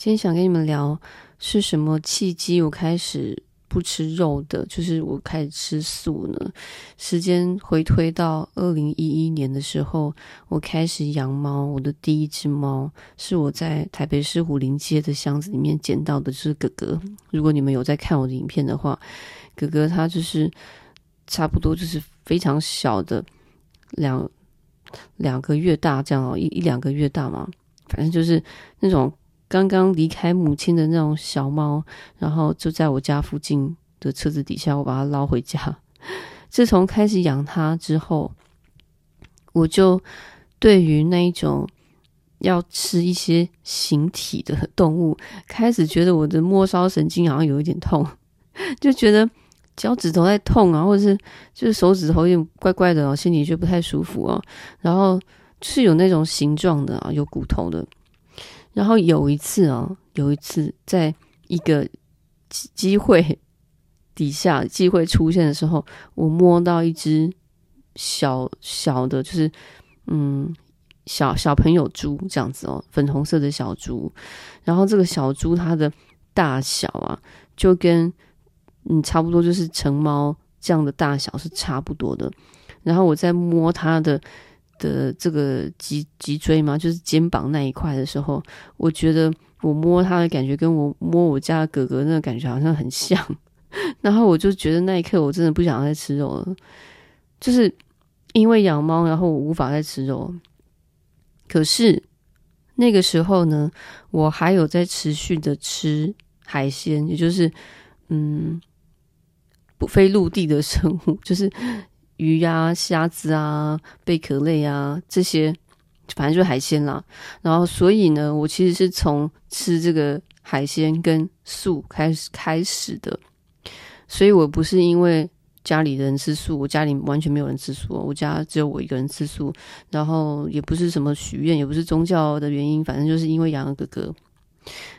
今天想跟你们聊是什么契机，我开始不吃肉的，就是我开始吃素呢。时间回推到二零一一年的时候，我开始养猫。我的第一只猫是我在台北市虎林街的巷子里面捡到的，就是哥哥。如果你们有在看我的影片的话，哥哥他就是差不多就是非常小的两两个月大这样哦，一一两个月大嘛，反正就是那种。刚刚离开母亲的那种小猫，然后就在我家附近的车子底下，我把它捞回家。自从开始养它之后，我就对于那一种要吃一些形体的动物，开始觉得我的末梢神经好像有一点痛，就觉得脚趾头在痛啊，或者是就是手指头有点怪怪的哦，心里就不太舒服哦。然后是有那种形状的啊，有骨头的。然后有一次啊，有一次在一个机会底下机会出现的时候，我摸到一只小小的，就是嗯小小朋友猪这样子哦，粉红色的小猪。然后这个小猪它的大小啊，就跟嗯差不多就是成猫这样的大小是差不多的。然后我在摸它的。的这个脊脊椎嘛，就是肩膀那一块的时候，我觉得我摸它的感觉跟我摸我家哥哥那个感觉好像很像，然后我就觉得那一刻我真的不想再吃肉了，就是因为养猫，然后我无法再吃肉。可是那个时候呢，我还有在持续的吃海鲜，也就是嗯，不非陆地的生物，就是。鱼呀、啊、虾子啊、贝壳类啊，这些反正就是海鲜啦。然后，所以呢，我其实是从吃这个海鲜跟素开始开始的。所以我不是因为家里人吃素，我家里完全没有人吃素，我家只有我一个人吃素。然后也不是什么许愿，也不是宗教的原因，反正就是因为养了哥哥。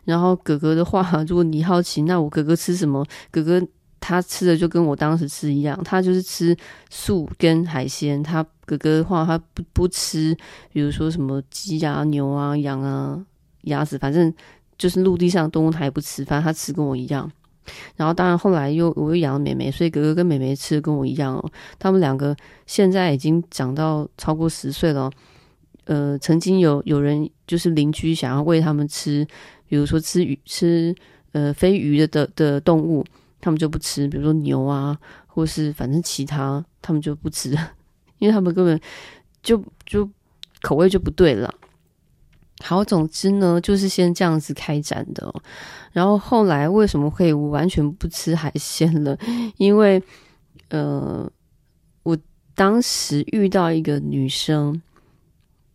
然后哥哥的话，如果你好奇，那我哥哥吃什么？哥哥。他吃的就跟我当时吃一样，他就是吃素跟海鲜。他哥哥的话，他不不吃，比如说什么鸡啊、牛啊、羊啊、鸭子，反正就是陆地上的动物他也不吃，反正他吃跟我一样。然后当然后来又我又养了妹妹，所以哥哥跟妹妹吃的跟我一样哦。他们两个现在已经长到超过十岁了。呃，曾经有有人就是邻居想要喂他们吃，比如说吃鱼、吃呃非鱼的的的动物。他们就不吃，比如说牛啊，或是反正其他，他们就不吃，因为他们根本就就口味就不对了。好，总之呢，就是先这样子开展的。然后后来为什么会完全不吃海鲜了？因为呃，我当时遇到一个女生，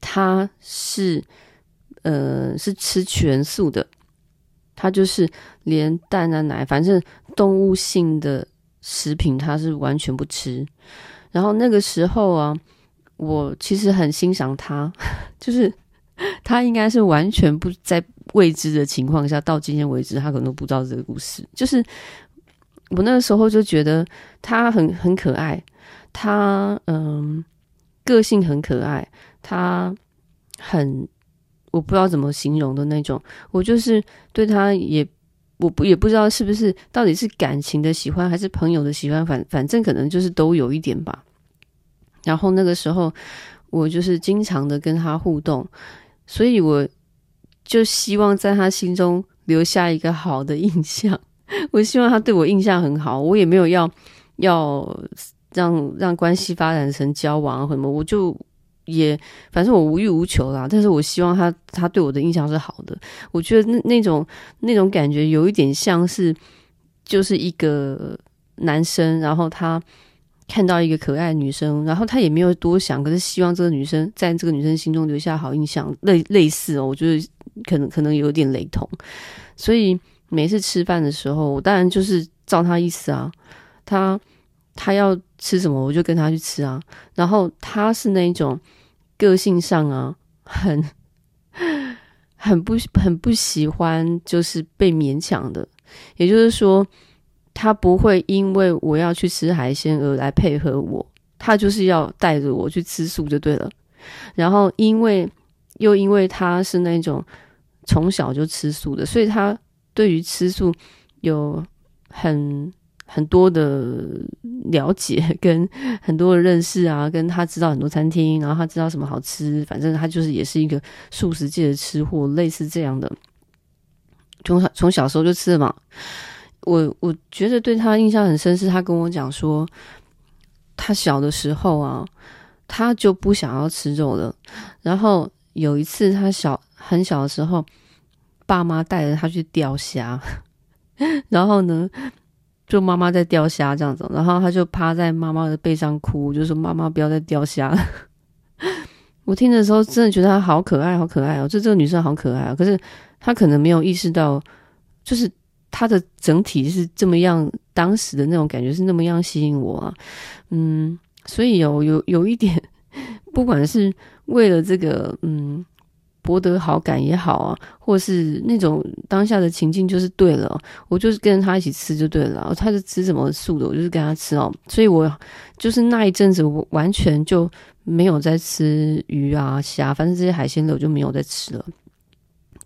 她是呃是吃全素的。她就是连蛋啊奶，反正动物性的食品他是完全不吃。然后那个时候啊，我其实很欣赏他，就是他应该是完全不在未知的情况下，到今天为止他可能都不知道这个故事。就是我那个时候就觉得他很很可爱，他嗯个性很可爱，他很。我不知道怎么形容的那种，我就是对他也，我不也不知道是不是到底是感情的喜欢还是朋友的喜欢，反反正可能就是都有一点吧。然后那个时候，我就是经常的跟他互动，所以我就希望在他心中留下一个好的印象。我希望他对我印象很好，我也没有要要让让关系发展成交往什么，我就。也，反正我无欲无求啦。但是我希望他他对我的印象是好的。我觉得那那种那种感觉有一点像是，就是一个男生，然后他看到一个可爱女生，然后他也没有多想，可是希望这个女生在这个女生心中留下好印象，类类似哦。我觉得可能可能有点雷同。所以每次吃饭的时候，我当然就是照他意思啊，他他要吃什么，我就跟他去吃啊。然后他是那种。个性上啊，很很不很不喜欢，就是被勉强的。也就是说，他不会因为我要去吃海鲜而来配合我，他就是要带着我去吃素就对了。然后，因为又因为他是那种从小就吃素的，所以他对于吃素有很很多的了解，跟很多的认识啊，跟他知道很多餐厅，然后他知道什么好吃，反正他就是也是一个素食界的吃货，类似这样的。从小从小时候就吃嘛，我我觉得对他印象很深，是他跟我讲说，他小的时候啊，他就不想要吃肉了。然后有一次他小很小的时候，爸妈带着他去钓虾，然后呢，就妈妈在钓虾这样子，然后他就趴在妈妈的背上哭，就说妈妈不要再钓虾了。我听的时候真的觉得他好可爱，好可爱哦，就这个女生好可爱啊，可是。他可能没有意识到，就是他的整体是这么样，当时的那种感觉是那么样吸引我啊，嗯，所以有有有一点，不管是为了这个嗯博得好感也好啊，或是那种当下的情境就是对了，我就是跟着他一起吃就对了，他是吃什么素的，我就是跟他吃哦，所以我就是那一阵子我完全就没有在吃鱼啊虾，反正这些海鲜的我就没有在吃了。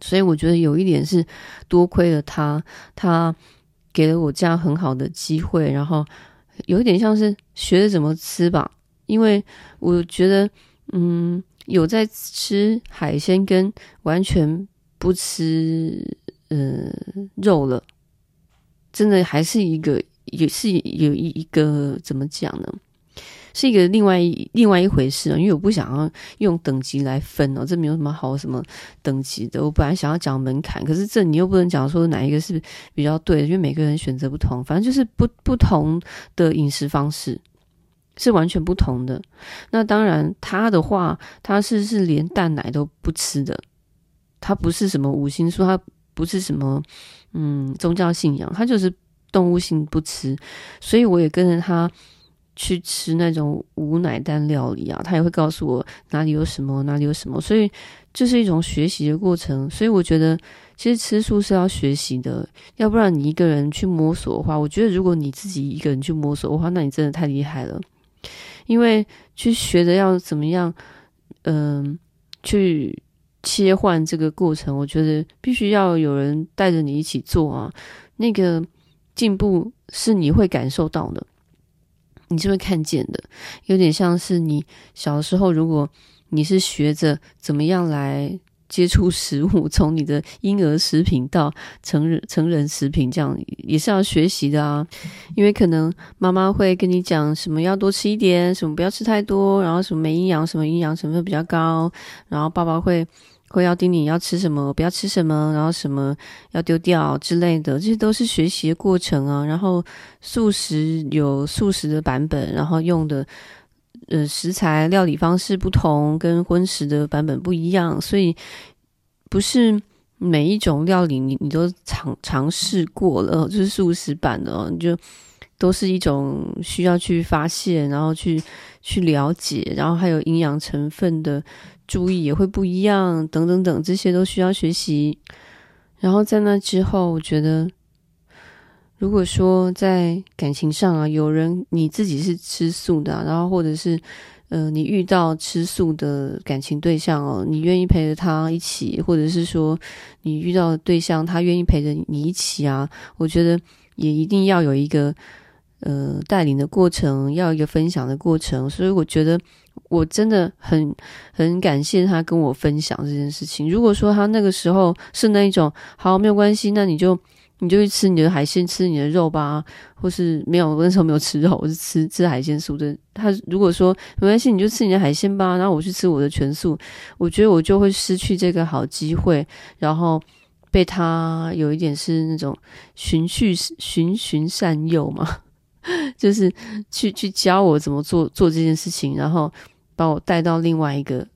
所以我觉得有一点是多亏了他，他给了我这样很好的机会，然后有一点像是学着怎么吃吧。因为我觉得，嗯，有在吃海鲜跟完全不吃呃肉了，真的还是一个也是有一一个怎么讲呢？是一个另外另外一回事啊，因为我不想要用等级来分哦，这没有什么好什么等级的。我本来想要讲门槛，可是这你又不能讲说哪一个是比较对，因为每个人选择不同，反正就是不不同的饮食方式是完全不同的。那当然，他的话，他是是连蛋奶都不吃的，他不是什么五辛素，他不是什么嗯宗教信仰，他就是动物性不吃，所以我也跟着他。去吃那种无奶蛋料理啊，他也会告诉我哪里有什么，哪里有什么，所以这是一种学习的过程。所以我觉得，其实吃素是要学习的，要不然你一个人去摸索的话，我觉得如果你自己一个人去摸索的话，那你真的太厉害了。因为去学着要怎么样，嗯、去切换这个过程，我觉得必须要有人带着你一起做啊，那个进步是你会感受到的。你是会看见的，有点像是你小时候，如果你是学着怎么样来接触食物，从你的婴儿食品到成人成人食品，这样也是要学习的啊。因为可能妈妈会跟你讲什么要多吃一点，什么不要吃太多，然后什么没营养，什么营养成分比较高，然后爸爸会。会要叮你要吃什么，不要吃什么，然后什么要丢掉之类的，这些都是学习的过程啊。然后素食有素食的版本，然后用的呃食材料理方式不同，跟荤食的版本不一样，所以不是每一种料理你你都尝尝试过了，就是素食版的，你就都是一种需要去发现，然后去去了解，然后还有营养成分的。注意也会不一样，等等等，这些都需要学习。然后在那之后，我觉得，如果说在感情上啊，有人你自己是吃素的，然后或者是呃，你遇到吃素的感情对象哦，你愿意陪着他一起，或者是说你遇到的对象他愿意陪着你一起啊，我觉得也一定要有一个呃带领的过程，要一个分享的过程。所以我觉得。我真的很很感谢他跟我分享这件事情。如果说他那个时候是那一种，好，没有关系，那你就你就去吃你的海鲜，吃你的肉吧，或是没有，我那时候没有吃肉，我是吃吃海鲜素的。他如果说没关系，你就吃你的海鲜吧，然后我去吃我的全素，我觉得我就会失去这个好机会，然后被他有一点是那种循序循循善诱嘛，就是去去教我怎么做做这件事情，然后。把我带到另外一个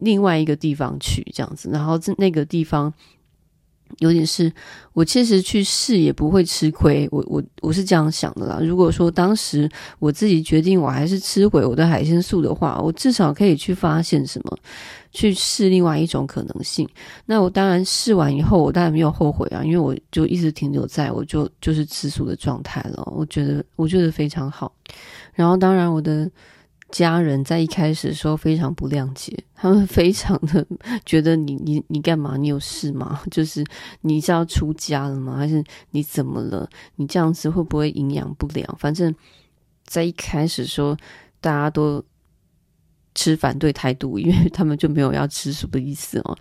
另外一个地方去，这样子，然后这那个地方有点是，我其实去试也不会吃亏，我我我是这样想的啦。如果说当时我自己决定我还是吃回我的海鲜素的话，我至少可以去发现什么，去试另外一种可能性。那我当然试完以后，我当然没有后悔啊，因为我就一直停留在我就就是吃素的状态了。我觉得我觉得非常好。然后当然我的。家人在一开始的时候非常不谅解，他们非常的 觉得你你你干嘛？你有事吗？就是你是要出家了吗？还是你怎么了？你这样子会不会营养不良？反正，在一开始说大家都持反对态度，因为他们就没有要吃素的意思哦。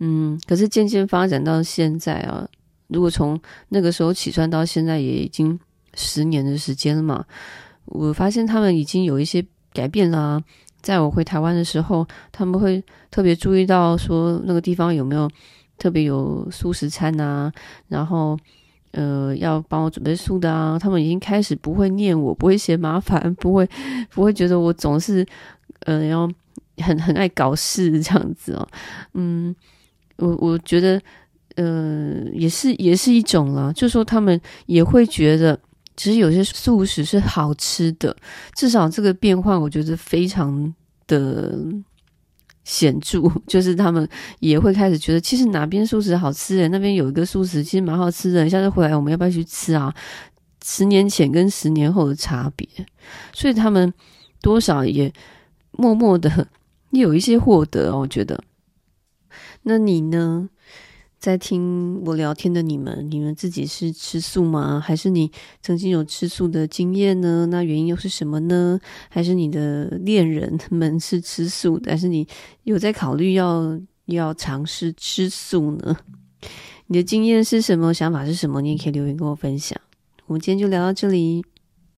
嗯，可是渐渐发展到现在啊，如果从那个时候起算到现在，也已经十年的时间了嘛，我发现他们已经有一些。改变了啊，在我回台湾的时候，他们会特别注意到说那个地方有没有特别有素食餐啊，然后呃要帮我准备素的啊。他们已经开始不会念我，不会嫌麻烦，不会不会觉得我总是呃要很很爱搞事 这样子哦。嗯，我我觉得呃也是也是一种啦，就说他们也会觉得。其实有些素食是好吃的，至少这个变化我觉得非常的显著。就是他们也会开始觉得，其实哪边素食好吃诶，那边有一个素食其实蛮好吃的，下次回来我们要不要去吃啊？十年前跟十年后的差别，所以他们多少也默默的有一些获得，我觉得。那你呢？在听我聊天的你们，你们自己是吃素吗？还是你曾经有吃素的经验呢？那原因又是什么呢？还是你的恋人们是吃素的，还是你有在考虑要要尝试吃素呢？你的经验是什么？想法是什么？你也可以留言跟我分享。我们今天就聊到这里。